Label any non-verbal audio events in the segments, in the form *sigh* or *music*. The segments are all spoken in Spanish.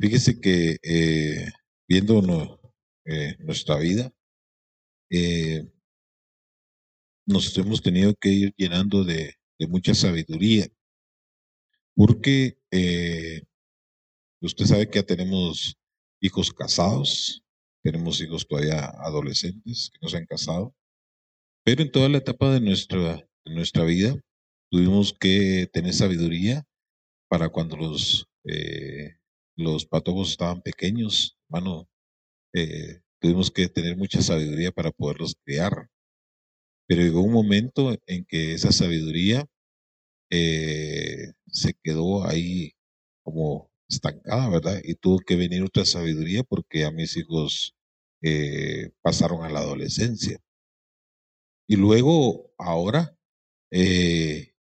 Fíjese que eh, viendo eh, nuestra vida, eh, nos hemos tenido que ir llenando de, mucha sabiduría, porque usted sabe que ya tenemos hijos casados, tenemos hijos todavía adolescentes que no se han casado, pero en toda la etapa de nuestra, nuestra vida tuvimos que tener sabiduría para cuando los, los patojos estaban pequeños, hermano, eh, tuvimos que tener mucha sabiduría para poderlos criar. Pero llegó un momento en que esa sabiduría eh, se quedó ahí como estancada, ¿verdad? Y tuvo que venir otra sabiduría porque a mis hijos eh, pasaron a la adolescencia. Y luego, ahora,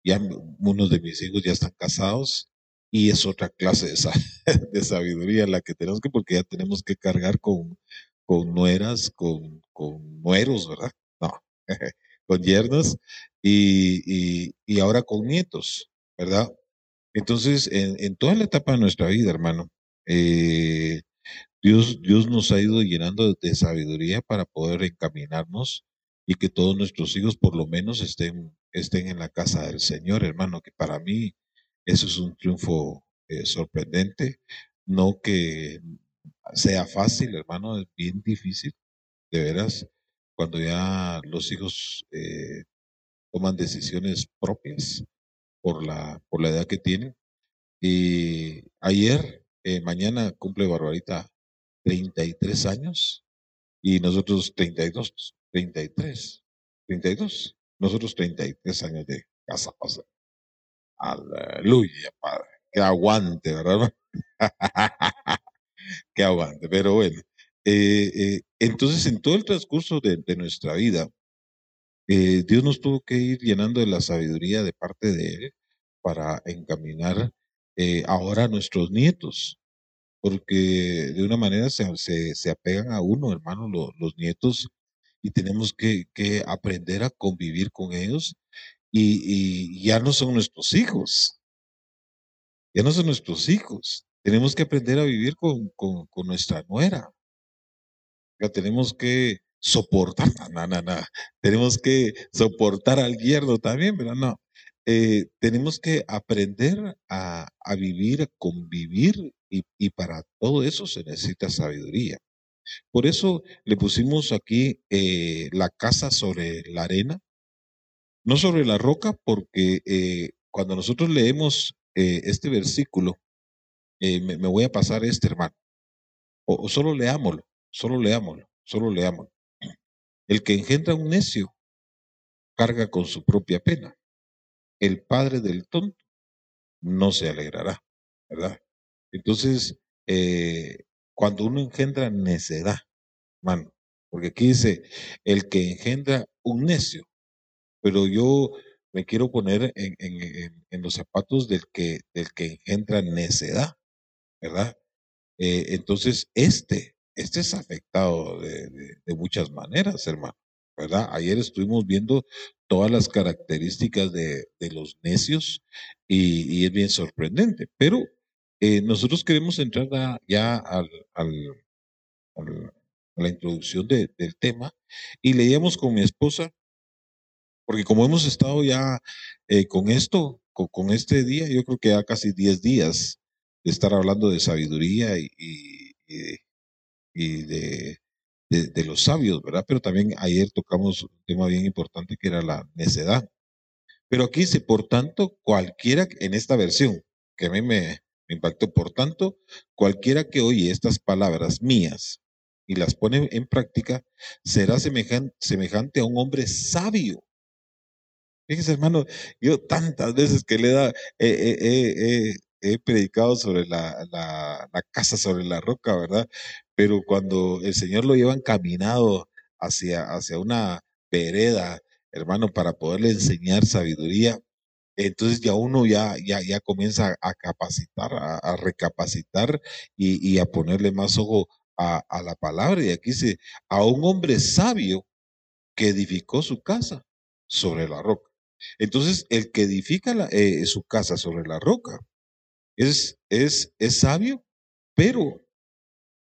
ya unos de mis hijos ya están casados y es otra clase de, sa- *laughs* de sabiduría la que tenemos que, porque ya tenemos que cargar con, nueras, con, con nueros, ¿verdad? No, *laughs* con yernos y, ahora con nietos, ¿verdad? Entonces, en, en toda la etapa de nuestra vida, hermano, eh, Dios, Dios nos ha ido llenando de sabiduría para poder encaminarnos y que todos nuestros hijos por lo menos estén, estén en la casa del Señor, hermano, que para mí eso es un triunfo eh, sorprendente. No que sea fácil, hermano, es bien difícil, de veras, cuando ya los hijos eh, toman decisiones propias por la, por la edad que tienen. Y ayer, eh, mañana cumple Barbarita 33 años y nosotros 32, 33, 32, nosotros 33 años de casados. Aleluya, Padre. Que aguante, ¿verdad? *laughs* que aguante, pero bueno. eh, eh, entonces, en todo el transcurso de, nuestra vida, eh, Dios nos tuvo que ir llenando de la sabiduría de parte de Él para encaminar ahora a nuestros nietos porque de una manera se, se, se apegan a uno, hermano, lo- los nietos, y tenemos que, que aprender a convivir con ellos, y, y ya no son nuestros hijos, ya no son nuestros hijos. Tenemos que aprender a vivir con, con, con nuestra nuera, ya tenemos que soportar, no, no, no, tenemos que soportar al yerno también, pero no. Eh, tenemos que aprender a, a vivir, a convivir, y, y para todo eso se necesita sabiduría. Por eso le pusimos aquí eh, la casa sobre la arena, no sobre la roca, porque eh, cuando nosotros leemos eh, este versículo, eh, me, voy a pasar este hermano, o, o solo leámoslo, solo leámoslo, solo leámoslo. El que engendra un necio carga con su propia pena. El padre del tonto no se alegrará, ¿verdad? Entonces, cuando uno engendra necedad, mano, porque aquí dice, el que engendra un necio, pero yo me quiero poner en, los zapatos del que, del que engendra necedad, ¿verdad? Eh, entonces, este, este es afectado de, muchas maneras, hermano, ¿verdad? Ayer estuvimos viendo todas las características de, los necios y, es bien sorprendente, pero eh, nosotros queremos entrar ya al, a la introducción de- del tema y leíamos con mi esposa porque como hemos estado ya eh, con esto, con, este día, yo creo que ya casi 10 días de estar hablando de sabiduría y, de, los sabios, ¿verdad? Pero también ayer tocamos un tema bien importante que era la necedad. Pero aquí dice, por tanto, cualquiera, en esta versión, que a mí me, impactó, por tanto, cualquiera que oye estas palabras mías y las pone en práctica, será semejan- semejante a un hombre sabio Fíjese, hermano, yo tantas veces que le he, predicado sobre la, casa sobre la roca, ¿verdad? Pero cuando el Señor lo lleva encaminado hacia, hacia una vereda, hermano, para poderle enseñar sabiduría, entonces ya uno ya, ya, ya comienza a capacitar, a, recapacitar y, a ponerle más ojo a, a la palabra. Y aquí dice, a un hombre sabio que edificó su casa sobre la roca. Entonces, el que edifica la- eh, su casa sobre la roca es, es, es sabio Pero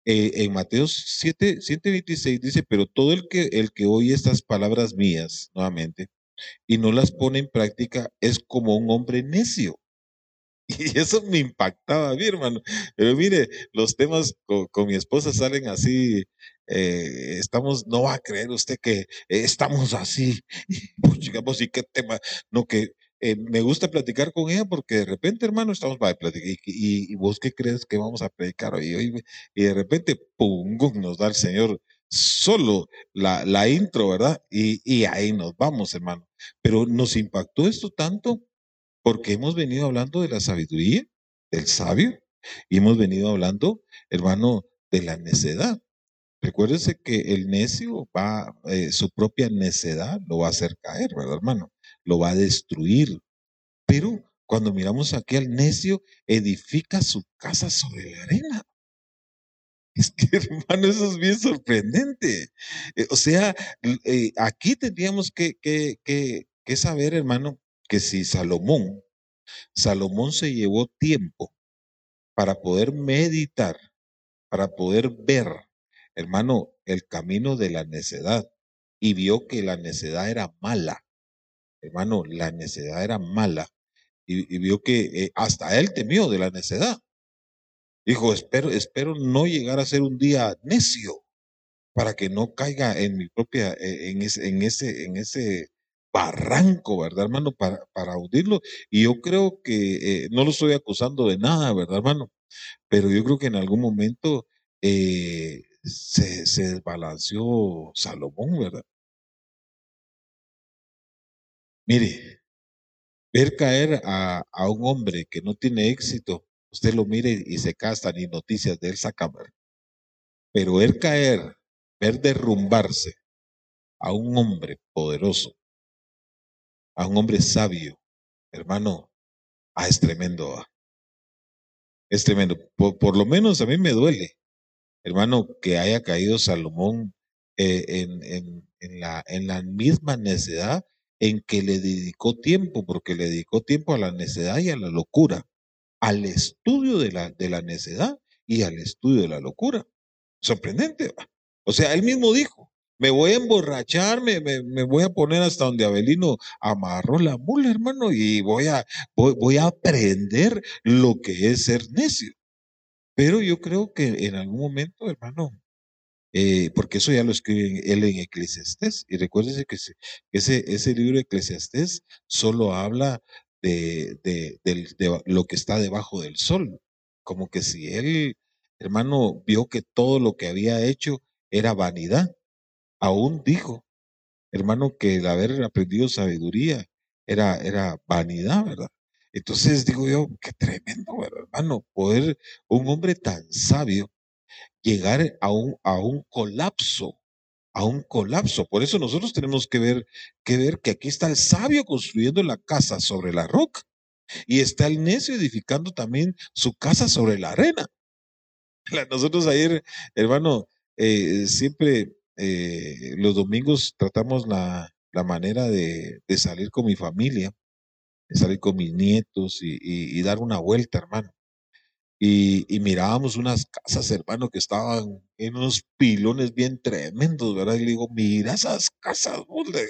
eh, en Mateo 7, 7:26 dice, pero todo el que, el que oye estas palabras mías, nuevamente, y no las pone en práctica, es como un hombre necio. Y eso me impactaba a mí, hermano. Pero mire, los temas con, mi esposa salen así, eh, estamos, no va a creer usted que estamos así. *laughs* Pues, digamos, ¿y qué tema? No, que eh, me gusta platicar con ella porque de repente, hermano, estamos para platicar. Y, y, vos qué crees que vamos a predicar hoy? Y, de repente, pum, nos da el Señor solo la, la intro, ¿verdad? Y, y ahí nos vamos, hermano. Pero nos impactó esto tanto porque hemos venido hablando de la sabiduría, del sabio, y hemos venido hablando, hermano, de la necedad. Recuérdese que el necio va, eh, su propia necedad lo va a hacer caer, ¿verdad, hermano? Lo va a destruir. Pero cuando miramos aquí al necio, edifica su casa sobre la arena. *laughs* Es que, hermano, eso es bien sorprendente. Eh, o sea, eh, aquí tendríamos que, que, que saber, hermano, que si Salomón, Salomón se llevó tiempo para poder meditar, para poder ver, hermano, el camino de la necedad y vio que la necedad era mala, hermano, la necedad era mala y, vio que eh, hasta él temió de la necedad. Dijo, espero, espero no llegar a ser un día necio para que no caiga en mi propia, eh, en ese, en ese, en ese barranco, ¿verdad, hermano? Para, para. Y yo creo que, eh, no lo estoy acusando de nada, ¿verdad, hermano? Pero yo creo que en algún momento eh, se, se desbalanceó Salomón, ¿verdad? Mire, ver caer a, a, un hombre que no tiene éxito, usted lo mire y se castan y noticias de él sacan. Pero ver caer, ver derrumbarse a un hombre poderoso, a un hombre sabio, hermano, ah, es tremendo. Ah. Es tremendo. Por, lo menos a mí me duele, hermano, que haya caído Salomón eh, en, en, la, en la misma necedad en que le dedicó tiempo, porque le dedicó tiempo a la necedad y a la locura, al estudio de la, de la necedad y al estudio de la locura. Sorprendente. O sea, él mismo dijo, me voy a emborrachar, me, voy a poner hasta donde Abelino amarró la mula, hermano, y voy a, voy, a aprender lo que es ser necio. Pero yo creo que en algún momento, hermano, eh, porque eso ya lo escribe él en Eclesiastés, y recuérdese que ese, ese libro de Eclesiastés solo habla de, de, de lo que está debajo del sol, como que si él, hermano, vio que todo lo que había hecho era vanidad aún dijo, hermano, que el haber aprendido sabiduría era, era vanidad, ¿verdad? Entonces digo yo, qué tremendo, ¿verdad, hermano, poder un hombre tan sabio llegar a un, a un colapso, a un colapso. Por eso nosotros tenemos que ver, que ver que aquí está el sabio construyendo la casa sobre la roca y está el necio edificando también su casa sobre la arena. *laughs* Nosotros ayer, hermano, eh, siempre eh, los domingos tratamos la, la manera de, de, salir con mi familia, de salir con mis nietos y, y, dar una vuelta, hermano. Y, mirábamos unas casas, hermano, que estaban en unos pilones bien tremendos, ¿verdad? Y le digo, mira esas casas, ojalá,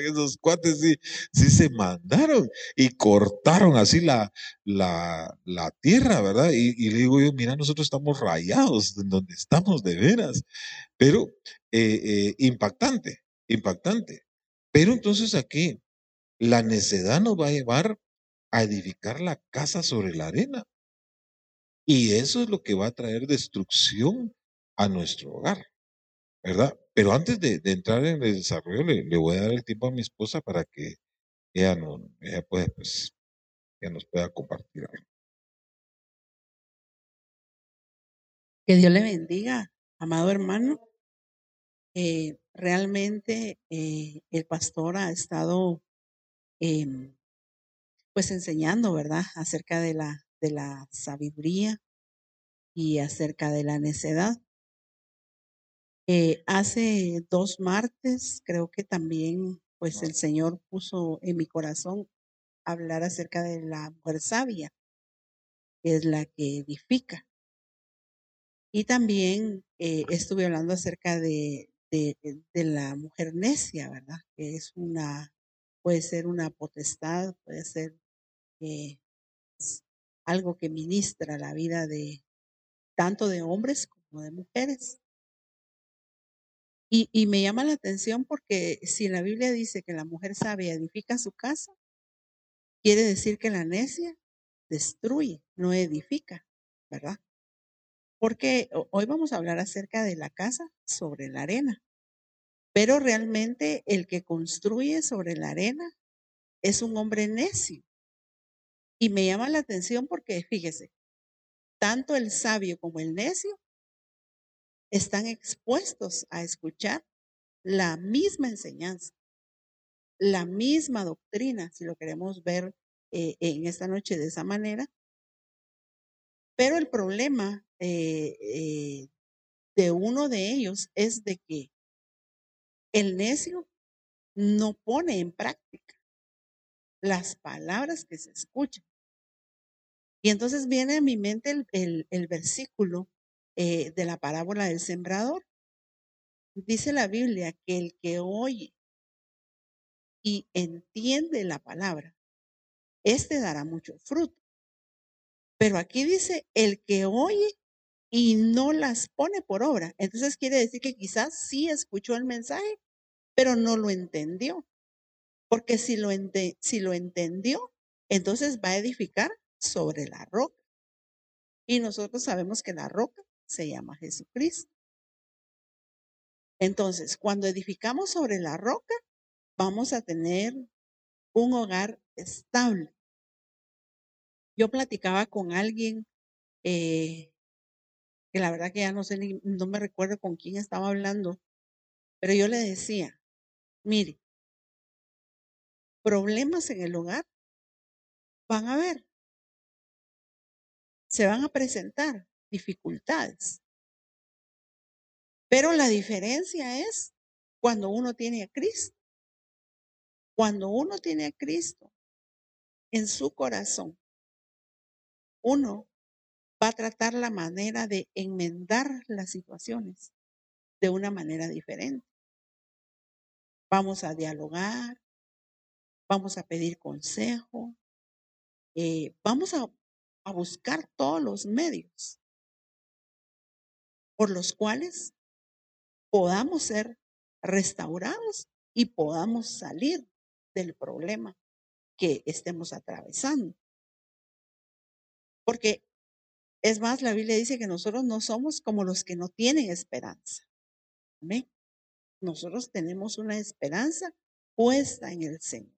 esos cuates sí, sí se mandaron y cortaron así la, la, tierra, ¿verdad? Y, y, le digo yo, mira, nosotros estamos rayados en donde estamos de veras pero eh, eh, impactante, impactante. Pero entonces aquí la necedad nos va a llevar a edificar la casa sobre la arena. Y eso es lo que va a traer destrucción a nuestro hogar, ¿verdad? Pero antes de, entrar en el desarrollo, le, voy a dar el tiempo a mi esposa para que ella, no, ella, pueda, pues, ella nos pueda compartir. Que Dios le bendiga, amado hermano. Eh, realmente eh, el pastor ha estado em, pues enseñando, ¿verdad? Acerca de la, de la sabiduría y acerca de la necedad. Eh, hace dos martes creo que también pues el Señor puso en mi corazón hablar acerca de la mujer sabia, que es la que edifica. Y también eh, estuve hablando acerca de, de, la mujer necia, ¿verdad? Que es una, puede ser una potestad, puede ser eh, algo que ministra la vida de tanto de hombres como de mujeres. Y, y me llama la atención porque si la Biblia dice que la mujer sabia edifica su casa, quiere decir que la necia destruye, no edifica, ¿verdad? Porque hoy vamos a hablar acerca de la casa sobre la arena. Pero realmente el que construye sobre la arena es un hombre necio. Y me llama la atención porque, fíjese, tanto el sabio como el necio están expuestos a escuchar la misma enseñanza, la misma doctrina, si lo queremos ver eh, en esta noche de esa manera. Pero el problema eh, eh, de uno de ellos es de que el necio no pone en práctica las palabras que se escuchan. Y entonces viene a mi mente el, el, versículo eh, de la parábola del sembrador. Dice la Biblia que el que oye y entiende la palabra, este dará mucho fruto. Pero aquí dice el que oye y no las pone por obra. Entonces quiere decir que quizás sí escuchó el mensaje, pero no lo entendió. Porque si lo, ente si lo entendió, entonces va a edificar sobre la roca. Y nosotros sabemos que la roca se llama Jesucristo. Entonces, cuando edificamos sobre la roca, vamos a tener un hogar estable. Yo platicaba con alguien eh, que la verdad que ya no sé ni, no me recuerdo con quién estaba hablando, pero yo le decía, mire, problemas en el hogar van a haber, se van a presentar dificultades. Pero la diferencia es cuando uno tiene a Cristo. Cuando uno tiene a Cristo en su corazón, uno va a tratar la manera de enmendar las situaciones de una manera diferente. Vamos a dialogar, vamos a pedir consejo, eh, vamos a, a buscar todos los medios por los cuales podamos ser restaurados y podamos salir del problema que estemos atravesando. Porque es más, la Biblia dice que nosotros no somos como los que no tienen esperanza. Amén. Nosotros tenemos una esperanza puesta en el Señor.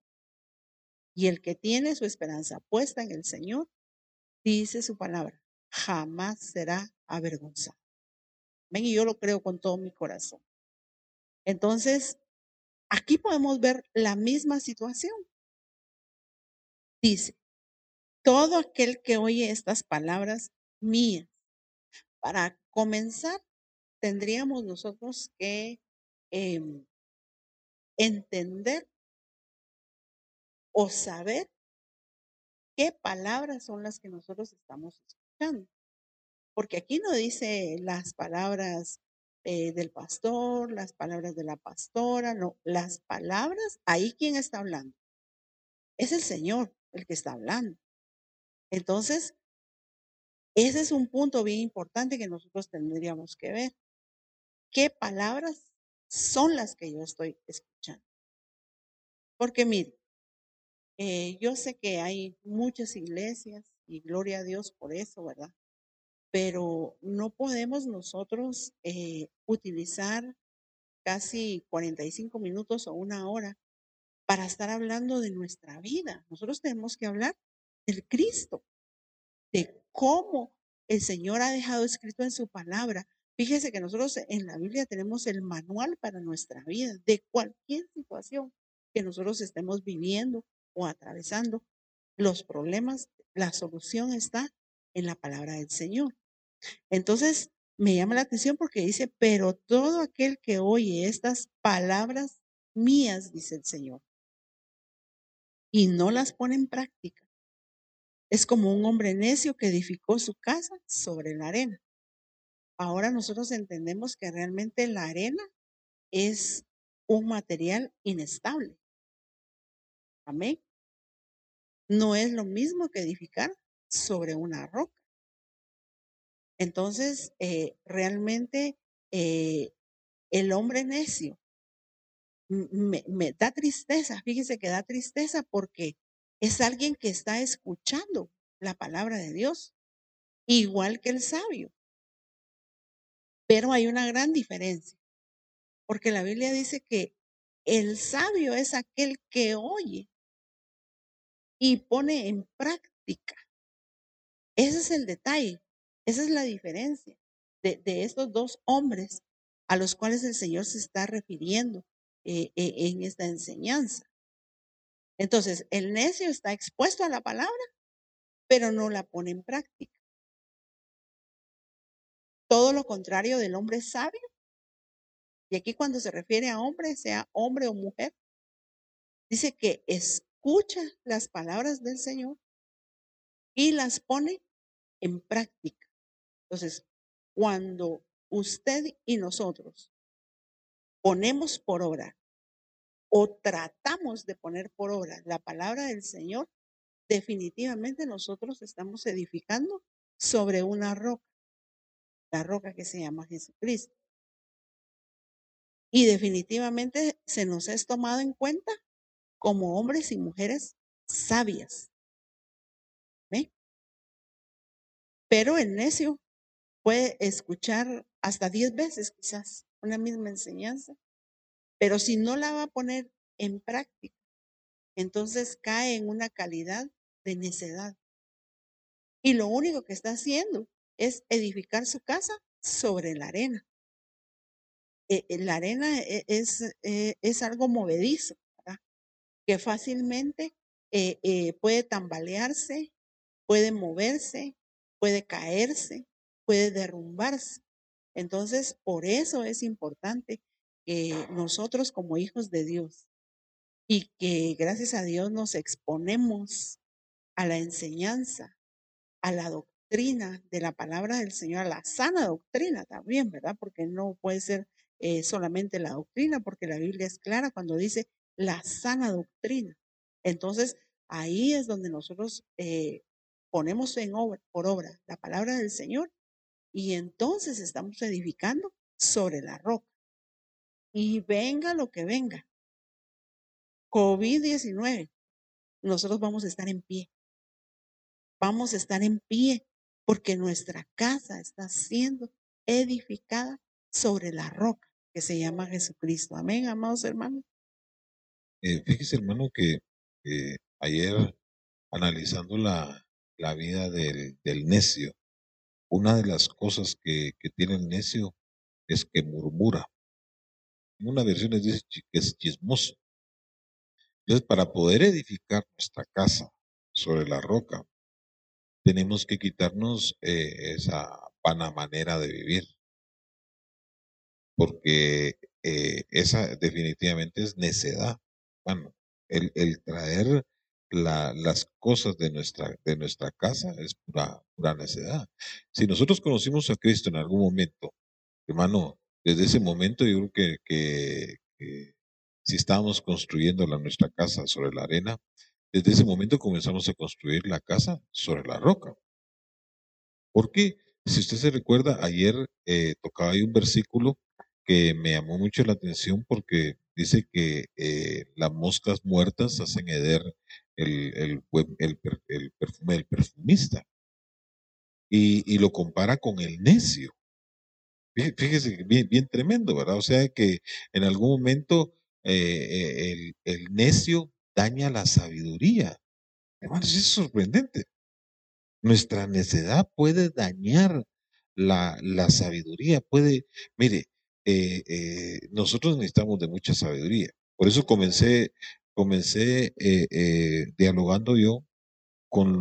Y el que tiene su esperanza puesta en el Señor, dice su palabra, jamás será avergonzado. Ven, y yo lo creo con todo mi corazón. Entonces, aquí podemos ver la misma situación. Dice, todo aquel que oye estas palabras mías, para comenzar, tendríamos nosotros que eh, entender o saber qué palabras son las que nosotros estamos escuchando porque aquí no dice las palabras eh, del pastor, las palabras de la pastora, no, las palabras, ahí quién está hablando. Es el Señor el que está hablando. Entonces, ese es un punto bien importante que nosotros tendríamos que ver. ¿Qué palabras son las que yo estoy escuchando? Porque mire, eh, yo sé que hay muchas iglesias y gloria a Dios por eso, ¿verdad? pero no podemos nosotros eh, utilizar casi 45 minutos o una hora para estar hablando de nuestra vida. Nosotros tenemos que hablar del Cristo, de cómo el Señor ha dejado escrito en su palabra. Fíjese que nosotros en la Biblia tenemos el manual para nuestra vida, de cualquier situación que nosotros estemos viviendo o atravesando. Los problemas, la solución está en la palabra del Señor. Entonces, me llama la atención porque dice, pero todo aquel que oye estas palabras mías, dice el Señor, y no las pone en práctica, es como un hombre necio que edificó su casa sobre la arena. ahora nosotros entendemos que realmente la arena es un material inestable. Amén. No es lo mismo que edificar sobre una roca. Entonces, eh, realmente eh, el hombre necio me, da tristeza, fíjese que da tristeza porque es alguien que está escuchando la palabra de Dios, igual que el sabio. Pero hay una gran diferencia, porque la Biblia dice que el sabio es aquel que oye y pone en práctica. Ese es el detalle, esa es la diferencia de, estos dos hombres a los cuales el Señor se está refiriendo eh, eh, en esta enseñanza. Entonces, el necio está expuesto a la palabra, pero no la pone en práctica. Todo lo contrario del hombre sabio. Y aquí cuando se refiere a hombre, sea hombre o mujer, dice que escucha las palabras del Señor y las pone en práctica. Entonces, cuando usted y nosotros ponemos por obra o tratamos de poner por obra la palabra del Señor, definitivamente nosotros estamos edificando sobre una roca, la roca que se llama Jesucristo. Y definitivamente se nos es tomado en cuenta como hombres y mujeres sabias. ¿Ve? Pero el necio puede escuchar hasta diez veces quizás una misma enseñanza, pero si no la va a poner en práctica, entonces cae en una calidad de necedad. Y lo único que está haciendo es edificar su casa sobre la arena. Eh, eh, la arena e- es, es algo movedizo. Que fácilmente eh, eh, puede tambalearse, puede moverse, puede caerse, puede derrumbarse. Entonces, por eso es importante que nosotros como hijos de Dios y que gracias a Dios nos exponemos a la enseñanza, a la doctrina de la palabra del Señor, a la sana doctrina también, ¿verdad? Porque no puede ser eh, solamente la doctrina, porque la Biblia es clara cuando dice la sana doctrina. Entonces, ahí es donde nosotros eh, ponemos en obra, por obra la palabra del Señor y entonces estamos edificando sobre la roca. Y venga lo que venga, COVID-19, nosotros vamos a estar en pie. Vamos a estar en pie porque nuestra casa está siendo edificada sobre la roca que se llama Jesucristo. Amén, amados hermanos. Eh, fíjese, hermano, que eh, ayer analizando la, la vida del, del necio, una de las cosas que, que tiene el necio es que murmura. En una versión dice chi- que es chismoso. Entonces, para poder edificar nuestra casa sobre la roca, tenemos que quitarnos eh, esa vana manera de vivir, porque eh, esa definitivamente es necedad. Bueno, el, traer la- las cosas de nuestra, de nuestra casa es pura, pura necedad. Si nosotros conocimos a Cristo en algún momento, hermano, desde ese momento yo creo que si estábamos construyendo la, nuestra casa sobre la arena, desde ese momento comenzamos a construir la casa sobre la roca. Porque si usted se recuerda, ayer eh, tocaba ahí un versículo que me llamó mucho la atención porque dice que eh, las moscas muertas hacen heder el, el, el per- el perfume del perfumista. Y, y lo compara con el necio. Fí- Fíjese, bien, bien tremendo, ¿verdad? O sea que en algún momento eh, el, el necio daña la sabiduría. Hermanos, es sorprendente. Nuestra necedad puede dañar la, la sabiduría, puede, mire, eh, eh, nosotros necesitamos de mucha sabiduría. Por eso comencé, comencé eh, dialogando yo con,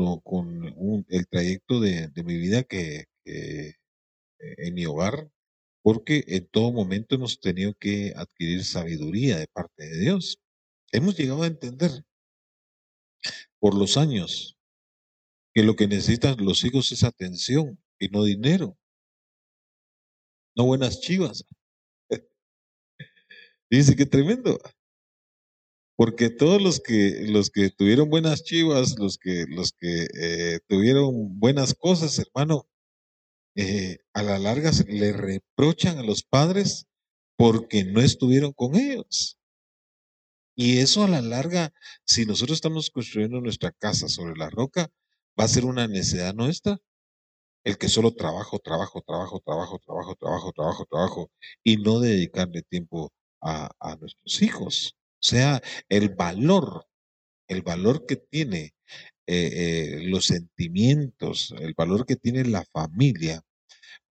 el trayecto de, de mi vida que, en mi hogar, porque en todo momento hemos tenido que adquirir sabiduría de parte de Dios. Hemos llegado a entender por los años que lo que necesitan los hijos es atención y no dinero. no buenas chivas. Dice que tremendo. Porque todos los que, los que tuvieron buenas chivas, los que, los que eh, tuvieron buenas cosas, hermano, eh, a la larga se le reprochan a los padres porque no estuvieron con ellos. Y eso a la larga, si nosotros estamos construyendo nuestra casa sobre la roca, va a ser una necesidad nuestra. El que solo trabajo, trabajo, trabajo, trabajo, trabajo, trabajo, trabajo, trabajo, y no dedicarle tiempo a, nuestros hijos. O sea, el valor, el valor que tiene eh, eh, los sentimientos, el valor que tiene la familia,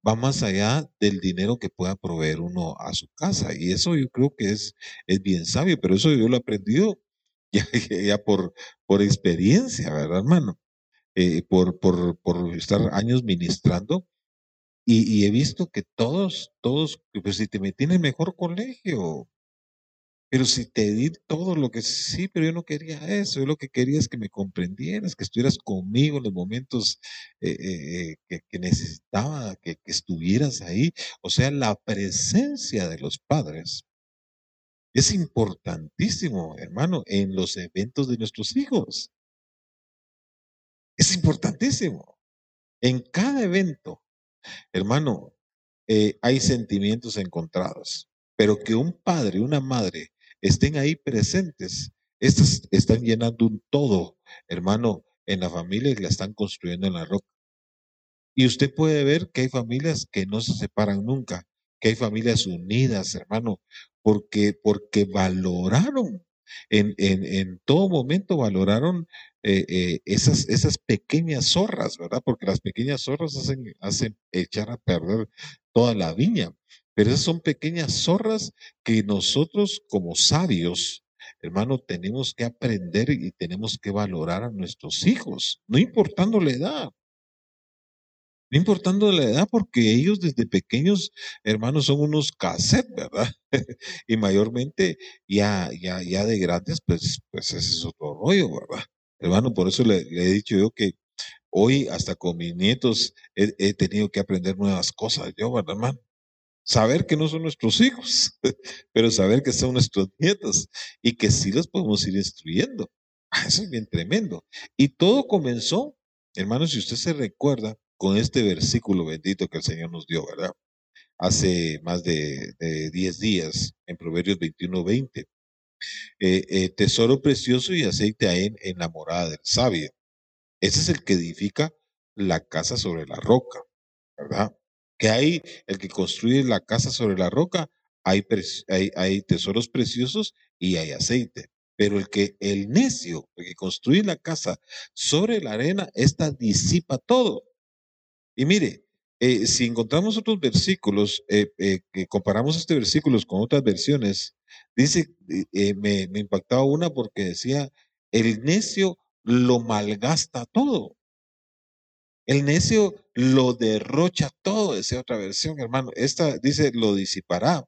va más allá del dinero que pueda proveer uno a su casa. Y eso yo creo que es, es bien sabio, pero eso yo lo he aprendido *laughs* ya, ya por, por experiencia, ¿verdad, hermano? Eh, por, por, por estar años ministrando. Y, y he visto que todos, todos, pues si te metí en el mejor colegio, pero si te di todo lo que sí, pero yo no quería eso, yo lo que quería es que me comprendieras, que estuvieras conmigo en los momentos eh, eh, eh, que, que necesitaba, que, que estuvieras ahí. O sea, la presencia de los padres es importantísimo, hermano, en los eventos de nuestros hijos. Es importantísimo. En cada evento, hermano, eh, hay sentimientos encontrados, pero que un padre, una madre estén ahí presentes, estas están llenando un todo, hermano, en la familia y la están construyendo en la roca. Y usted puede ver que hay familias que no se separan nunca, que hay familias unidas, hermano, porque, porque valoraron, en, en, en todo momento valoraron eh, eh, esas, esas pequeñas zorras, ¿verdad? Porque las pequeñas zorras hacen, hacen echar a perder toda la viña. Pero esas son pequeñas zorras que nosotros como sabios, hermano, tenemos que aprender y tenemos que valorar a nuestros hijos, no importando la edad. No importando la edad, porque ellos desde pequeños, hermanos, son unos cassettes, ¿verdad? *laughs* y mayormente ya, ya, ya de grandes, pues, pues ese es otro rollo, ¿verdad? Hermano, por eso le, he dicho yo que hoy hasta con mis nietos he, he tenido que aprender nuevas cosas, yo, ¿verdad, hermano? Saber que no son nuestros hijos, *laughs* pero saber que son nuestros *laughs* nietos y que sí los podemos ir instruyendo. Ah, Eso es bien tremendo. Y todo comenzó, hermanos, si usted se recuerda, con este versículo bendito que el Señor nos dio, ¿verdad? Hace más de, de 10 días, en Proverbios 21, 20. Eh, eh, tesoro precioso y aceite en, en la morada del sabio. Ese es el que edifica la casa sobre la roca, ¿verdad? Que hay el que construye la casa sobre la roca, hay, hay, hay tesoros preciosos y hay aceite. Pero el que, el necio, el que construye la casa sobre la arena, esta disipa todo. Y mire, eh, si encontramos otros versículos, eh, eh, que comparamos este versículo con otras versiones, dice, me, me impactaba una porque decía, el necio lo malgasta todo. El necio lo derrocha todo, decía otra versión, hermano. Esta dice, lo disipará.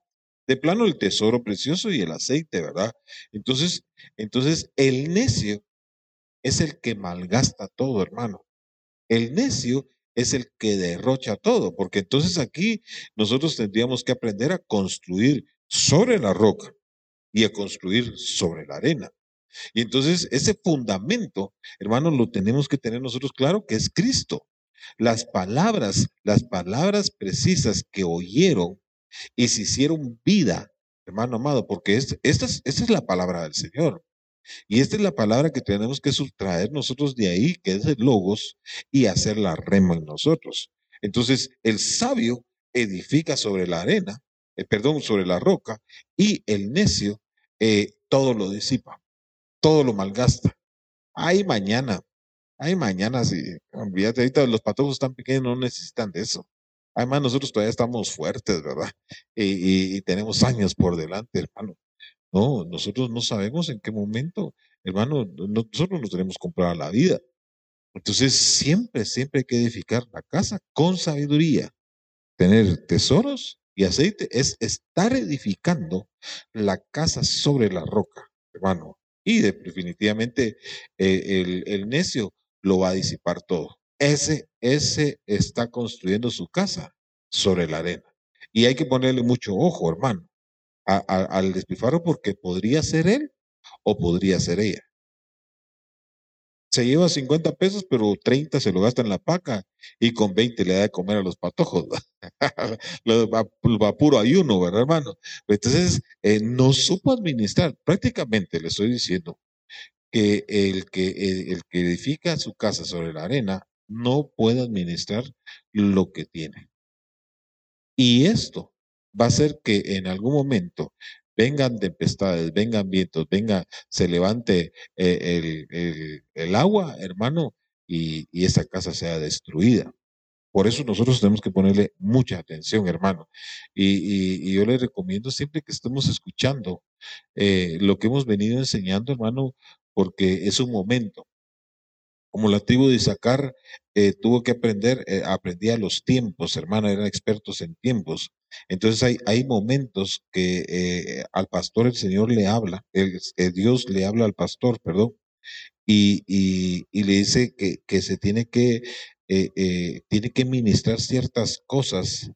De plano el tesoro precioso y el aceite, ¿verdad? Entonces, entonces el necio es el que malgasta todo, hermano. El necio es el que derrocha todo, porque entonces aquí nosotros tendríamos que aprender a construir sobre la roca y a construir sobre la arena. Y entonces ese fundamento, hermano, lo tenemos que tener nosotros claro que es Cristo. Las palabras, las palabras precisas que oyeron y se hicieron vida, hermano amado, porque es- esta, es, esta es la palabra del Señor. Y esta es la palabra que tenemos que sustraer nosotros de ahí, que es el logos, y hacer la rema en nosotros. Entonces, el sabio edifica sobre la arena, eh, perdón, sobre la roca, y el necio eh, todo lo disipa, todo lo malgasta. Ay, mañana, ay, mañana, sí, olvídate, ahorita los patojos tan pequeños no necesitan de eso. Además, nosotros todavía estamos fuertes, ¿verdad? Y- y tenemos años por delante, hermano. No, nosotros no sabemos en qué momento, hermano, no- nosotros nos tenemos que comprar la vida. Entonces, siempre, siempre hay que edificar la casa con sabiduría. Tener tesoros y aceite es estar edificando la casa sobre la roca, hermano. Y de- definitivamente eh, el, el necio lo va a disipar todo. Ese, ese está construyendo su casa sobre la arena. Y hay que ponerle mucho ojo, hermano, al despilfarro porque podría ser él o podría ser ella. Se lleva 50 pesos, pero 30 se lo gasta en la paca y con 20 le da de comer a los patojos. *laughs* lo va, puro ayuno, ¿verdad, hermano? Entonces, eh, no supo administrar. Prácticamente le estoy diciendo que el que, el que edifica su casa sobre la arena no puede administrar lo que tiene. Y esto va a hacer que en algún momento vengan tempestades, vengan vientos, venga, se levante eh, el, agua, hermano, y, esa casa sea destruida. Por eso nosotros tenemos que ponerle mucha atención, hermano. Y, yo le recomiendo siempre que estemos escuchando eh, lo que hemos venido enseñando, hermano, porque es un momento como la tribu de Isaacar eh, tuvo que aprender, eh, aprendía los tiempos, hermano, eran expertos en tiempos. Entonces hay, hay momentos que eh, al pastor el Señor le habla, Dios le habla al pastor, perdón, y, y, le dice que, que, se tiene que, tiene que ministrar ciertas cosas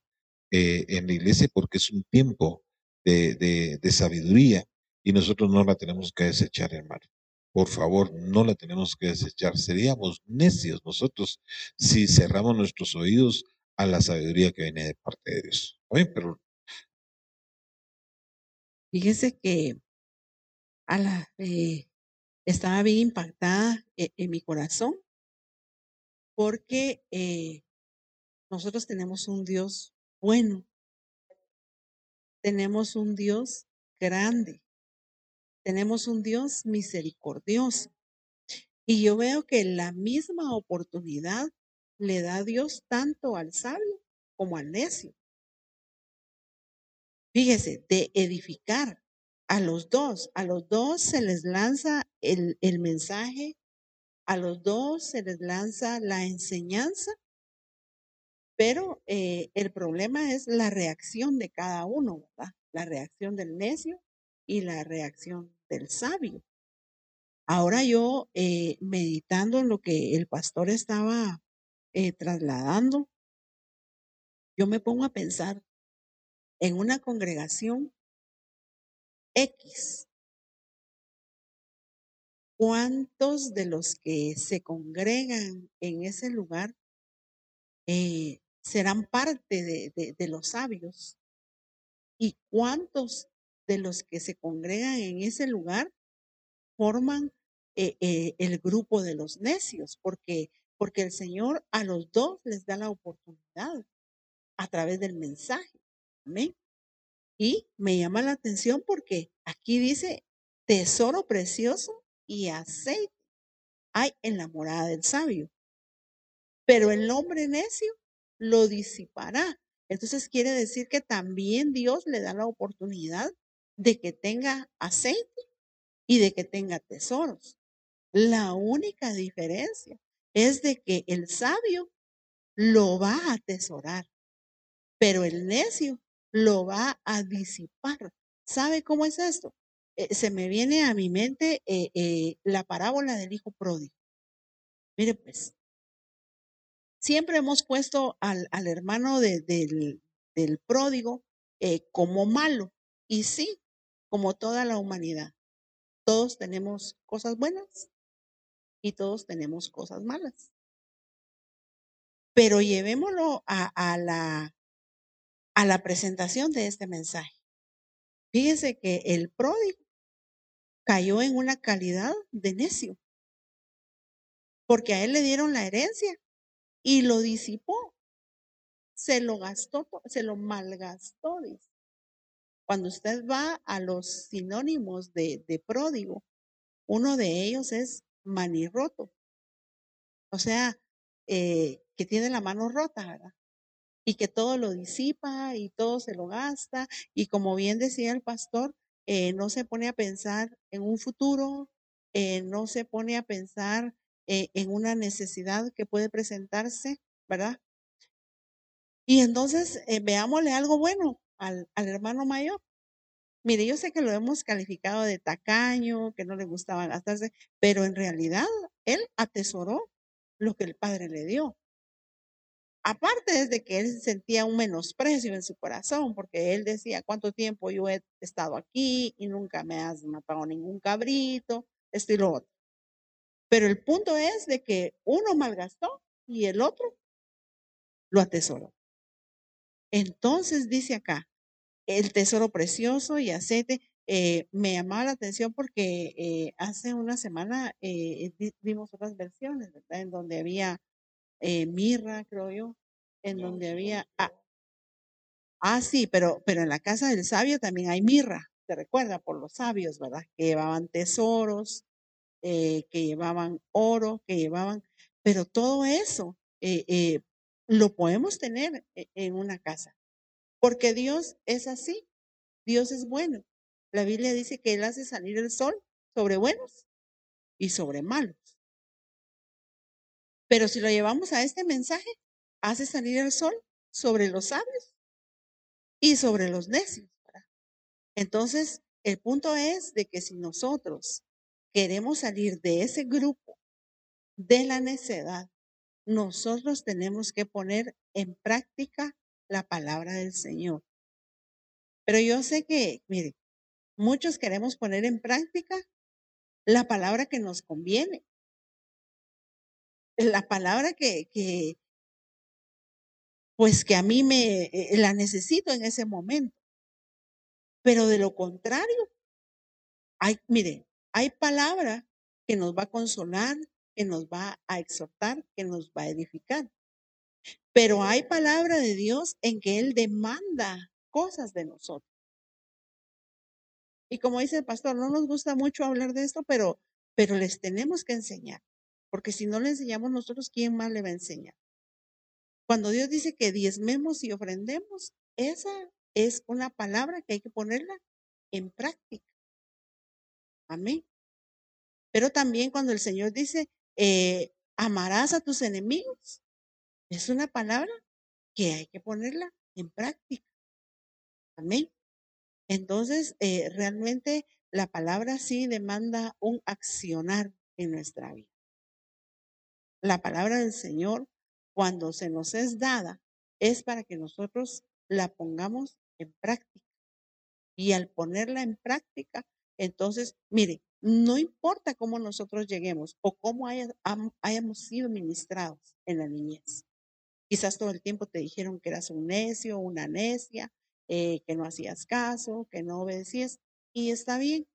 en la iglesia porque es un tiempo de, de, de sabiduría y nosotros no la tenemos que desechar, hermano por favor, no la tenemos que desechar. Seríamos necios nosotros si cerramos nuestros oídos a la sabiduría que viene de parte de Dios. Pero fíjese que a la, eh, estaba bien impactada e, en, mi corazón porque eh, nosotros tenemos un Dios bueno, tenemos un Dios grande, tenemos un Dios misericordioso. Y yo veo que la misma oportunidad le da Dios tanto al sabio como al necio. Fíjese, de edificar a los dos, a los dos se les lanza el, mensaje, a los dos se les lanza la enseñanza, pero eh, el problema es la reacción de cada uno, ¿verdad? La reacción del necio y la reacción del sabio. Ahora yo, eh, meditando en lo que el pastor estaba eh, trasladando, yo me pongo a pensar en una congregación X. ¿Cuántos de los que se congregan en ese lugar eh, serán parte de, de los sabios? ¿Y cuántos de los que se congregan en ese lugar forman eh, eh, el grupo de los necios, porque, porque el Señor a los dos les da la oportunidad a través del mensaje. Amén. Y me llama la atención porque aquí dice tesoro precioso y aceite hay en la morada del sabio. Pero el hombre necio lo disipará. Entonces quiere decir que también Dios le da la oportunidad de que tenga aceite y de que tenga tesoros. La única diferencia es de que el sabio lo va a atesorar, pero el necio lo va a disipar. ¿Sabe cómo es esto? Eh, se me viene a mi mente eh, eh, la parábola del hijo pródigo. Mire, pues, siempre hemos puesto al, hermano del, del, pródigo como malo, y sí, como toda la humanidad. Todos tenemos cosas buenas y todos tenemos cosas malas. Pero llevémoslo a, la, presentación de este mensaje. Fíjese que el pródigo cayó en una calidad de necio, porque a él le dieron la herencia y lo disipó. Se lo gastó, se lo malgastó, dice. Cuando usted va a los sinónimos de, pródigo, uno de ellos es manirroto. O sea, eh, que tiene la mano rota, ¿verdad? Y que todo lo disipa y todo se lo gasta. Y como bien decía el pastor, eh, no se pone a pensar en un futuro, eh, no se pone a pensar en una necesidad que puede presentarse, ¿verdad? Y entonces veámosle algo bueno al, hermano mayor. Mire, yo sé que lo hemos calificado de tacaño, que no le gustaba gastarse, pero en realidad él atesoró lo que el padre le dio. Aparte desde que él sentía un menosprecio en su corazón, porque él decía, ¿cuánto tiempo yo he estado aquí y nunca me has matado ningún cabrito? Esto y lo otro. Pero el punto es de que uno malgastó y el otro lo atesoró. Entonces dice acá, el tesoro precioso y aceite. eh, me llamaba la atención porque eh, hace una semana eh, vi- vimos otras versiones, ¿verdad? En donde había eh, mirra, creo yo, en donde había... Ah, ah, sí, pero, pero en la casa del sabio también hay mirra, te recuerda, por los sabios, ¿verdad? Que llevaban tesoros, que llevaban oro, que llevaban... Pero todo eso lo podemos tener en una casa, porque Dios es así. Dios es bueno. La Biblia dice que Él hace salir el sol sobre buenos y sobre malos. Pero si lo llevamos a este mensaje, hace salir el sol sobre los sabios y sobre los necios. Entonces, el punto es de que si nosotros queremos salir de ese grupo de la necedad, nosotros tenemos que poner en práctica la palabra del Señor. Pero yo sé que, mire, muchos queremos poner en práctica la palabra que nos conviene, la palabra que, que pues que a mí me eh, la necesito en ese momento. Pero de lo contrario, hay, mire, hay palabra que nos va a consolar, que nos va a exhortar, que nos va a edificar. Pero hay palabra de Dios en que Él demanda cosas de nosotros. Y como dice el pastor, no nos gusta mucho hablar de esto, pero, pero les tenemos que enseñar. Porque si no le enseñamos nosotros, ¿quién más le va a enseñar? Cuando Dios dice que diezmemos y ofrendemos, esa es una palabra que hay que ponerla en práctica. Amén. Pero también cuando el Señor dice, eh, amarás a tus enemigos, es una palabra que hay que ponerla en práctica. Amén. Entonces, eh, realmente la palabra sí demanda un accionar en nuestra vida. La palabra del Señor, cuando se nos es dada, es para que nosotros la pongamos en práctica. Y al ponerla en práctica, entonces, mire, no importa cómo nosotros lleguemos o cómo hayamos sido ministrados en la niñez. Quizás todo el tiempo te dijeron que eras un necio, una necia, eh, que no hacías caso, que no obedecías. Y está bien.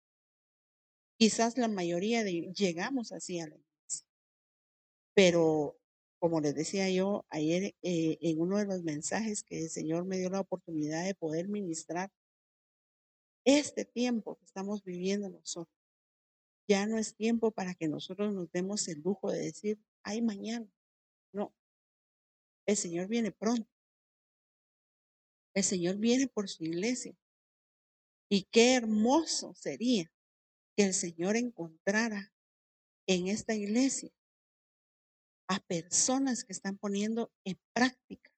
Quizás la mayoría de llegamos así a la iglesia. Pero, como les decía yo ayer eh, en uno de los mensajes que el Señor me dio la oportunidad de poder ministrar, este tiempo que estamos viviendo nosotros, ya no es tiempo para que nosotros nos demos el lujo de decir, ay, mañana. El Señor viene pronto. El Señor viene por su iglesia. Y qué hermoso sería que el Señor encontrara en esta iglesia a personas que están poniendo en práctica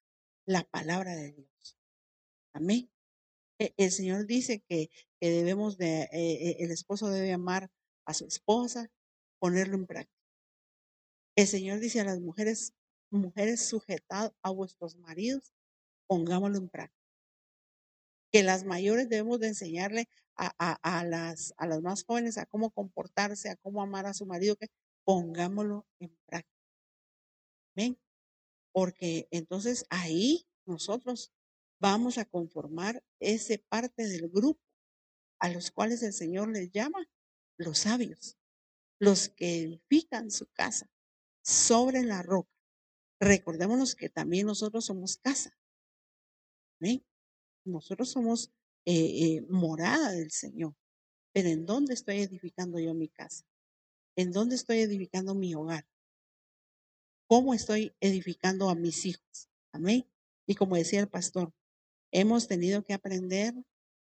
la palabra de Dios. Amén. E- El Señor dice que, que debemos de, eh, eh, el esposo debe amar a su esposa, ponerlo en práctica. El Señor dice a las mujeres, mujeres sujetad a vuestros maridos, pongámoslo en práctica. Que las mayores debemos de enseñarle a, a, las, a las más jóvenes a cómo comportarse, a cómo amar a su marido, que pongámoslo en práctica. Amén. Porque entonces ahí nosotros vamos a conformar ese parte del grupo a los cuales el Señor les llama los sabios, los que edifican su casa sobre la roca. Recordémonos que también nosotros somos casa. Nosotros somos eh, eh, morada del Señor. Pero ¿en dónde estoy edificando yo mi casa? ¿En dónde estoy edificando mi hogar? ¿Cómo estoy edificando a mis hijos? Amén. Y como decía el pastor, hemos tenido que aprender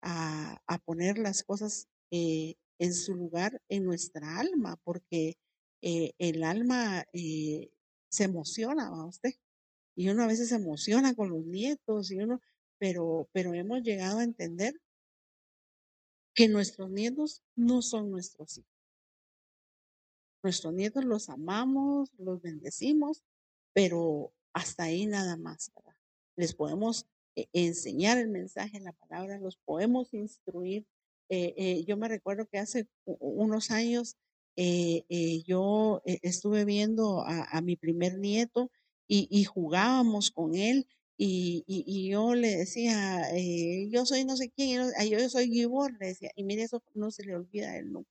a, a poner las cosas eh, en su lugar en nuestra alma, porque el alma se emociona, ¿va usted? Y uno a veces se emociona con los nietos, y uno, pero, pero hemos llegado a entender que nuestros nietos no son nuestros hijos. Nuestros nietos los amamos, los bendecimos, pero hasta ahí nada más. Les podemos eh, enseñar el mensaje en la palabra, los podemos instruir. Eh, eh, yo me recuerdo que hace unos años eh, eh, yo eh, estuve viendo a, mi primer nieto y, jugábamos con él y, yo le decía, yo soy no sé quién, y no- ah, yo soy Gibor, le decía, y mire, eso no se le olvida a él nunca.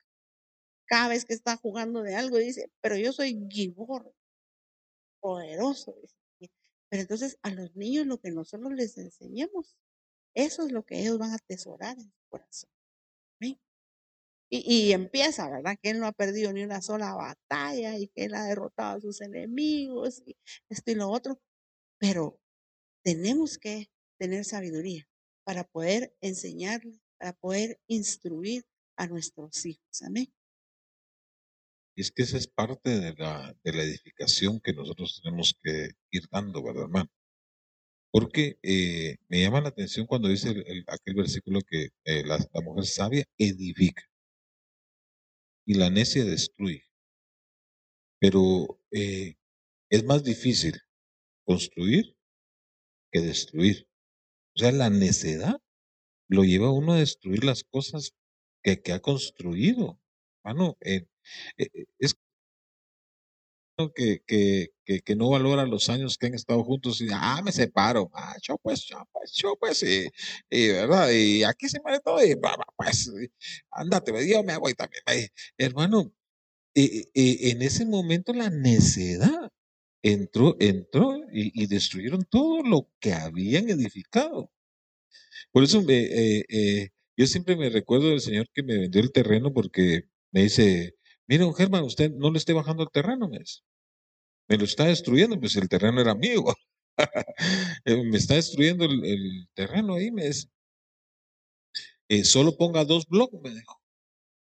Cada vez que está jugando de algo dice, pero yo soy Gibor, poderoso. Pero entonces a los niños lo que nosotros les enseñemos, eso es lo que ellos van a atesorar en su corazón. Y, y empieza, ¿verdad? Que él no ha perdido ni una sola batalla y que él ha derrotado a sus enemigos y esto y lo otro. Pero tenemos que tener sabiduría para poder enseñarle, para poder instruir a nuestros hijos. Amén. Y es que esa es parte de la, de la edificación que nosotros tenemos que ir dando, ¿verdad, hermano? Porque eh, me llama la atención cuando dice el- el- aquel versículo que eh, la, la mujer sabia edifica y la necia destruye. Pero eh, es más difícil construir que destruir. O sea, la necedad lo lleva a uno a destruir las cosas que, ha construido. Mano, eh, eh, es que, que, que, no valora los años que han estado juntos y ah, me separo, ah, yo pues, yo pues, yo pues, y, y, verdad, y aquí se muere todo y pues, y, ándate, ve, yo me voy también. ve. Hermano, eh, eh, en ese momento la necedad entró, entró y, y destruyeron todo lo que habían edificado. Por eso me, eh, eh, yo siempre me recuerdo del señor que me vendió el terreno porque me dice, mire, Germán, usted no le esté bajando el terreno, me dice. Me lo está destruyendo, pues el terreno era mío. *laughs* Eh, me está destruyendo el, terreno ahí, me dice. Eh, solo ponga dos bloques, me dijo,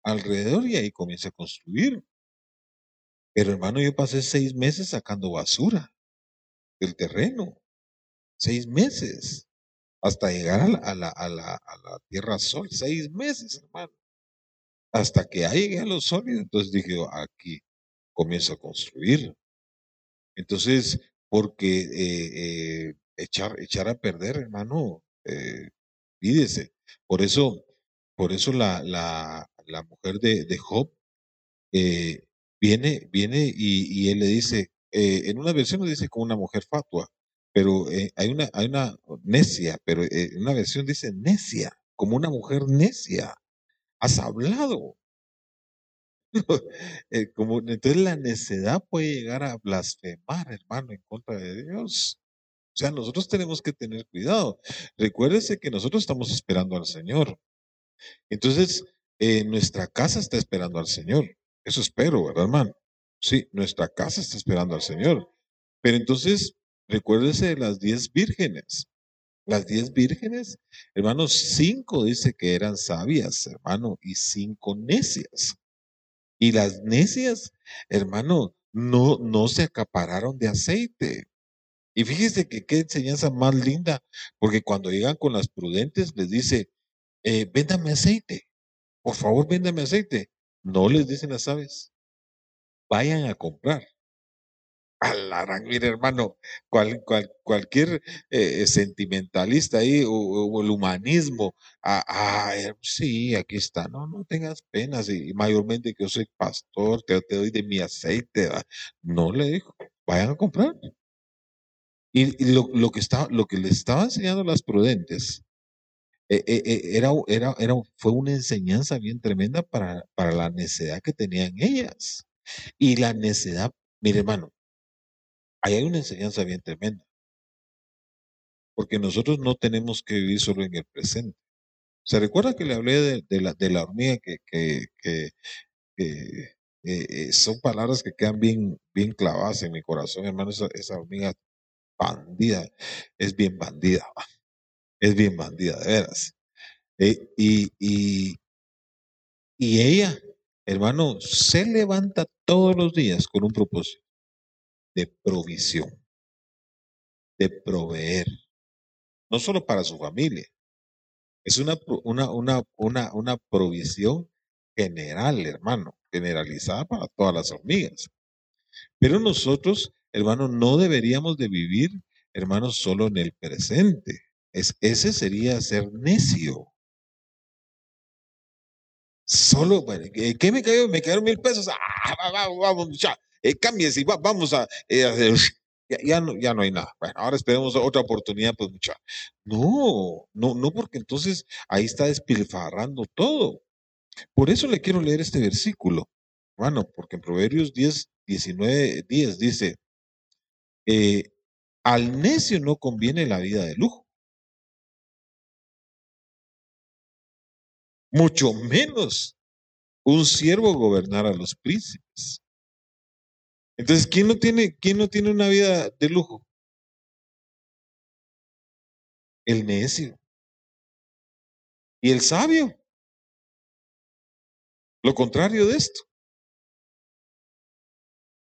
alrededor y ahí comienza a construir. Pero hermano, yo pasé seis meses sacando basura del terreno. Seis meses. Hasta llegar a la, a la, a la, a la tierra sol. Seis meses, hermano. Hasta que ahí llegué a los sólidos. Entonces dije, aquí comienzo a construir. Entonces, porque eh, eh, echar, echar a perder, hermano, eh, pídese. Por eso, por eso la, la, la mujer de, de Job eh, viene, viene y, él le dice, eh, en una versión lo dice como una mujer fatua, pero hay una, hay una necia, pero en una versión dice necia, como una mujer necia. Has hablado. *laughs* Eh, entonces la necedad puede llegar a blasfemar, hermano, en contra de Dios. O sea, nosotros tenemos que tener cuidado. Recuérdese que nosotros estamos esperando al Señor. Entonces, eh, nuestra casa está esperando al Señor. Eso espero, ¿verdad, hermano? Sí, nuestra casa está esperando al Señor. Pero entonces, recuérdese de las diez vírgenes. Las diez vírgenes, hermanos, cinco dice que eran sabias, hermano, y cinco necias. Y las necias, hermano, no, no se acapararon de aceite. Y fíjese que qué enseñanza más linda, porque cuando llegan con las prudentes les dice, eh, véndame aceite, por favor, véndame aceite. No les dicen las aves, vayan a comprar. A la gran, mire, hermano, cual, cual- cualquier eh, sentimentalista ahí, o, el humanismo, ah, eh, sí, aquí está, no, no tengas penas, y, mayormente que yo soy pastor, te, te doy de mi aceite, ¿va? no le dijo, vayan a comprar. Y, lo, lo que estaba, lo que le estaba enseñando las prudentes eh, eh, eh, era, era, era, fue una enseñanza bien tremenda para, para la necedad que tenían ellas. Y la necedad, mire hermano, ahí hay una enseñanza bien tremenda, porque nosotros no tenemos que vivir solo en el presente. ¿Se recuerda que le hablé de, la, de la hormiga que, eh, eh, son palabras que quedan bien, bien clavadas en mi corazón, hermano? Esa, esa hormiga bandida, es bien bandida, es bien bandida, de veras. Eh, y, y, y ella, hermano, se levanta todos los días con un propósito de provisión, de proveer, no solo para su familia, es una, una, una, una, una provisión general, hermano, generalizada para todas las hormigas. Pero nosotros, hermano, no deberíamos de vivir, hermano, solo en el presente. Es, ese sería ser necio. Solo, bueno, ¿qué me cayó? Me quedaron mil pesos. Ah, vamos, vamos, ya, eh, y vamos a, eh, *laughs* ya, no, ya no hay nada. Bueno, ahora esperemos otra oportunidad, pues mucha. No, no, no, porque entonces ahí está despilfarrando todo. Por eso le quiero leer este versículo, hermano, porque en Proverbios 10, 19, 10 dice, eh, al necio no conviene la vida de lujo. Mucho menos un siervo gobernar a los príncipes. Entonces, ¿quién no tiene, quién no tiene una vida de lujo? El necio. Y el sabio. Lo contrario de esto.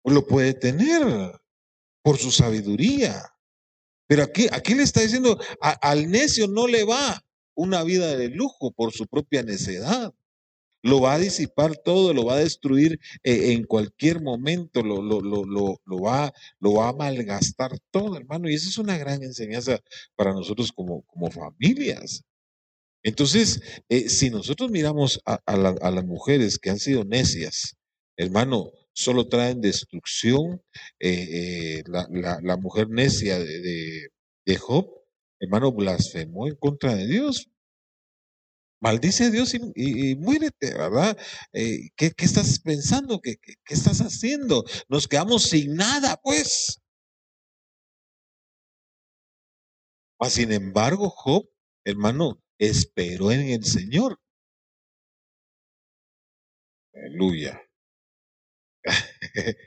Lo puede tener por su sabiduría. Pero aquí, aquí le está diciendo, al necio no le va una vida de lujo por su propia necedad. Lo va a disipar todo, lo va a destruir eh, en cualquier momento, lo, lo, lo, lo, va, lo va a malgastar todo, hermano. Y esa es una gran enseñanza para nosotros como, como familias. Entonces, eh, si nosotros miramos a, las mujeres que han sido necias, hermano, solo traen destrucción. Eh, la, mujer necia de, de Job, hermano, blasfemó en contra de Dios maldice a Dios y, muérete, ¿verdad? Eh, ¿qué, estás pensando? ¿Qué, estás haciendo? Nos quedamos sin nada, pues. sin embargo, Job, hermano, esperó en el Señor. Aleluya. *laughs*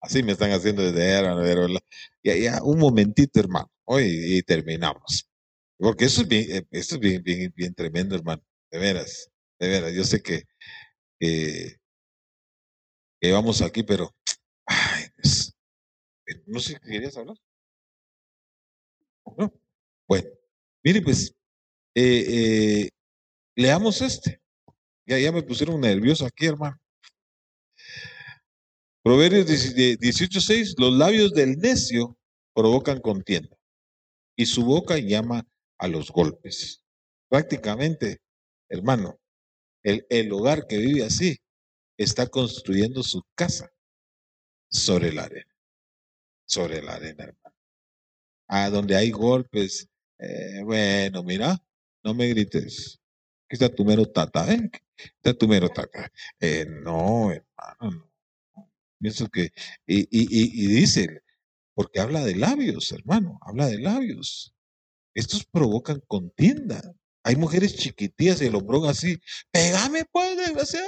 Así me están haciendo desde ahora, ya, ya, un momentito, hermano. Hoy y terminamos. Porque eso es bien, eh, es bien, bien, tremendo, hermano. De veras, de veras. Yo sé que, que, vamos aquí, pero, ay, pues, eh, no sé, ¿querías hablar? No. Bueno, mire, pues, eh, leamos este. Ya, ya me pusieron nervioso aquí, hermano. Proverbios 18:6, los labios del necio provocan contienda y su boca llama a los golpes. Prácticamente, hermano, el, el hogar que vive así está construyendo su casa sobre la arena. Sobre la arena, hermano. A donde hay golpes, eh, bueno, mira, no me grites. Aquí está tu mero tata, ¿eh? está tu mero tata. Eh, no, hermano, no. Pienso que, y, y, y, y dice, porque habla de labios, hermano, habla de labios. Estos provocan contienda. Hay mujeres chiquitillas y el hombrón así, pégame pues, desgraciado.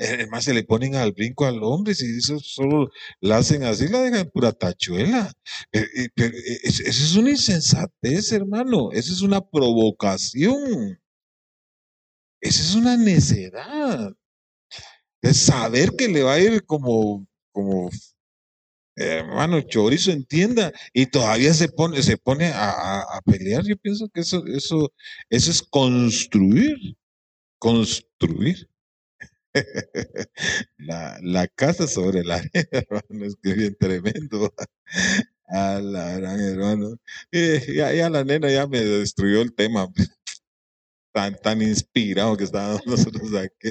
Además se le ponen al brinco al hombre, si eso solo la hacen así, la dejan pura tachuela. Pero, eso es una insensatez, hermano. Esa es una provocación. Esa es una necedad. Saber que le va a ir como, como hermano, chorizo entienda, y todavía se pone, se pone a, pelear. Yo pienso que eso, eso, eso es construir, construir. *laughs* la, la casa sobre la arena, *laughs* hermano, es que bien tremendo. *laughs* A la gran hermano. ya, ya la nena ya me destruyó el tema. Tan, tan inspirado que estábamos nosotros aquí.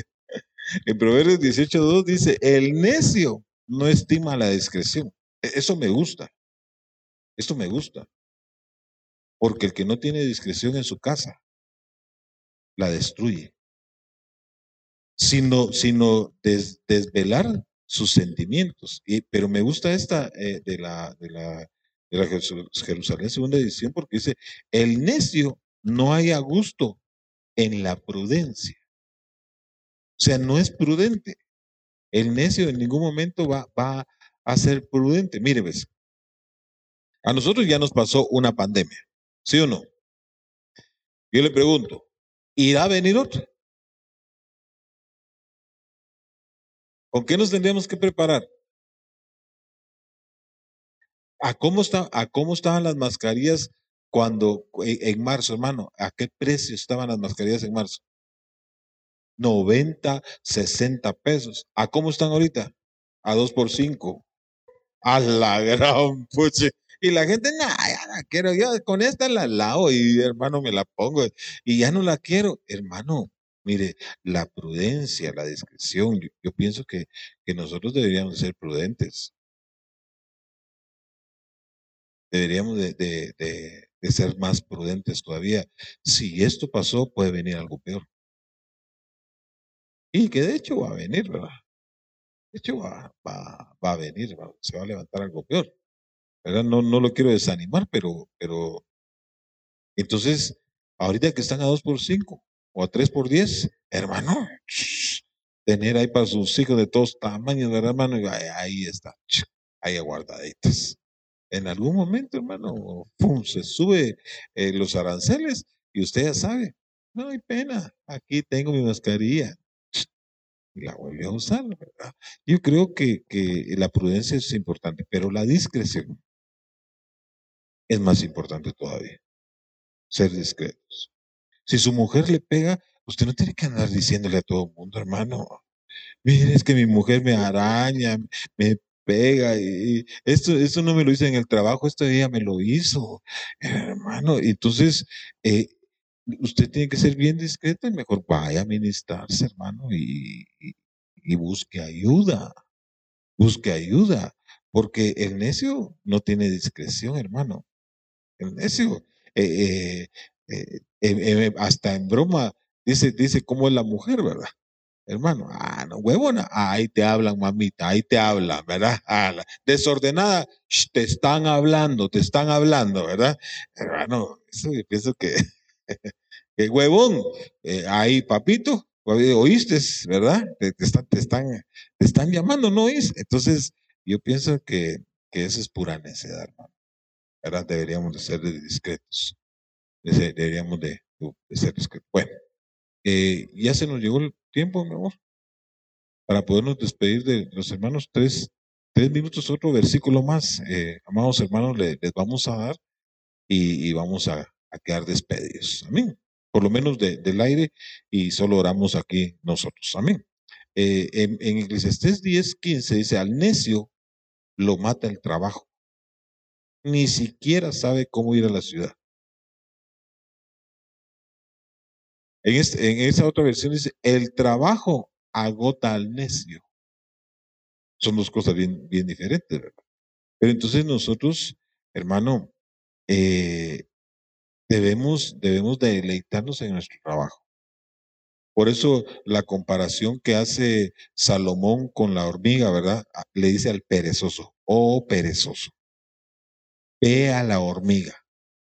En Proverbios 18.2 dice, el necio no estima la discreción. E, eso me gusta. Esto me gusta. Porque el que no tiene discreción en su casa, la destruye. Sino, sino desvelar sus sentimientos. Y, pero me gusta esta eh, de, la, de, la, de la Jerusalén segunda edición porque dice, el necio no hay a gusto en la prudencia. O sea, no es prudente. El necio en ningún momento va, va a ser prudente. Mire, ves, a nosotros ya nos pasó una pandemia, ¿sí o no? Yo le pregunto, ¿irá a venir otra? ¿Con qué nos tendríamos que preparar? ¿A cómo, está, a cómo estaban las mascarillas cuando en marzo, hermano? ¿A qué precio estaban las mascarillas en marzo? 90, 60 pesos. ¿A cómo están ahorita? A 2 por 5. A la gran puche. Y la gente, nah, ya la quiero, yo con esta la lavo y hermano me la pongo y ya no la quiero. Hermano, mire, la prudencia, la discreción, yo, pienso que, que nosotros deberíamos ser prudentes. Deberíamos de, de, de, de ser más prudentes todavía. Si esto pasó, puede venir algo peor. Y que de hecho va a venir, ¿verdad? De hecho va, va, va a venir, va- se va a levantar algo peor. ¿Verdad? No, no lo quiero desanimar, pero, pero entonces, ahorita que están a 2 por 5 o a 3 por 10, hermano, tener ahí para sus hijos de todos tamaños, ¿verdad, hermano? Y ahí, ahí está, ahí aguardaditas. En algún momento, hermano, pum, se sube eh, los aranceles y usted ya sabe, no hay pena, aquí tengo mi mascarilla. Y la volvió a usar, ¿verdad? Yo creo que, la prudencia es importante, pero la discreción es más importante todavía. Ser discretos. Si su mujer le pega, usted no tiene que andar diciéndole a todo el mundo, hermano, mire, es que mi mujer me araña, me pega, y y esto, esto no me lo hizo en el trabajo, esto ella me lo hizo, hermano. Entonces, eh, usted tiene que ser bien discreto y mejor vaya a ministrarse, hermano, y, y, y busque ayuda, busque ayuda, porque el necio no tiene discreción, hermano. El necio, eh, eh, eh, eh, eh, hasta en broma, dice, dice cómo es la mujer, ¿verdad? Hermano, ah, no, huevona, ah, ahí te hablan, mamita, ahí te hablan, ¿verdad? *laughs* Ah, desordenada, sh, te están hablando, te están hablando, ¿verdad? Hermano, eso yo pienso que, *laughs* que huevón, eh, ahí, papito, oí- oíste, ¿verdad? Te, están, te, están, te están llamando, ¿no oíste? Entonces, yo pienso que, eso es pura necedad, hermano. ¿Verdad? Deberíamos de ser discretos. Deberíamos de, ser discretos. Bueno, eh, ya se nos llegó el tiempo, mi amor para podernos despedir de los hermanos. Tres, tres minutos, otro versículo más, eh, amados hermanos, le- les vamos a dar y vamos a, a quedar despedidos. Amén. Por lo menos de- del aire y solo oramos aquí nosotros. Amén. Eh, en, en Eclesiastés 10, 15 dice, al necio lo mata el trabajo. Ni siquiera sabe cómo ir a la ciudad. En, este, esa otra versión dice, el trabajo agota al necio. Son dos cosas bien, bien diferentes, ¿verdad? Pero entonces nosotros, hermano, eh, debemos, debemos de deleitarnos en nuestro trabajo. Por eso la comparación que hace Salomón con la hormiga, ¿verdad? Ah, Le dice al perezoso, oh perezoso, ve a la hormiga,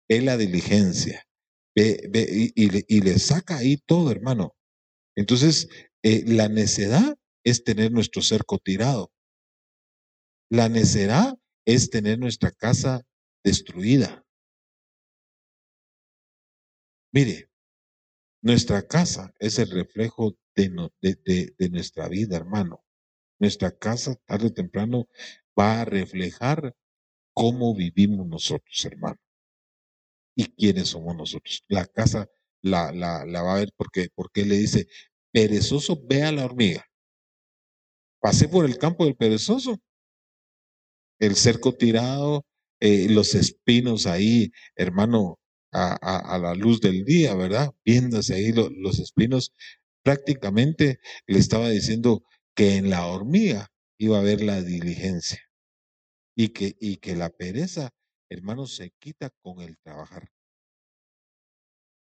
ve la diligencia, ve, ve y, y le saca ahí todo, hermano. Entonces, eh, la necedad es tener nuestro cerco tirado. La necedad es tener nuestra casa destruida. Mire, nuestra casa es el reflejo de, nuestra vida, hermano. Nuestra casa, tarde o temprano, va a reflejar cómo vivimos nosotros, hermano. Y quiénes somos nosotros. La casa la, la, la va a ver porque, porque le dice, perezoso, ve a la hormiga. Pasé por el campo del perezoso, el cerco tirado, eh, los espinos ahí, hermano, a, la luz del día, ¿verdad? Viéndose ahí lo- los espinos, prácticamente le estaba diciendo que en la hormiga iba a haber la diligencia y que, y que la pereza, hermano, se quita con el trabajar.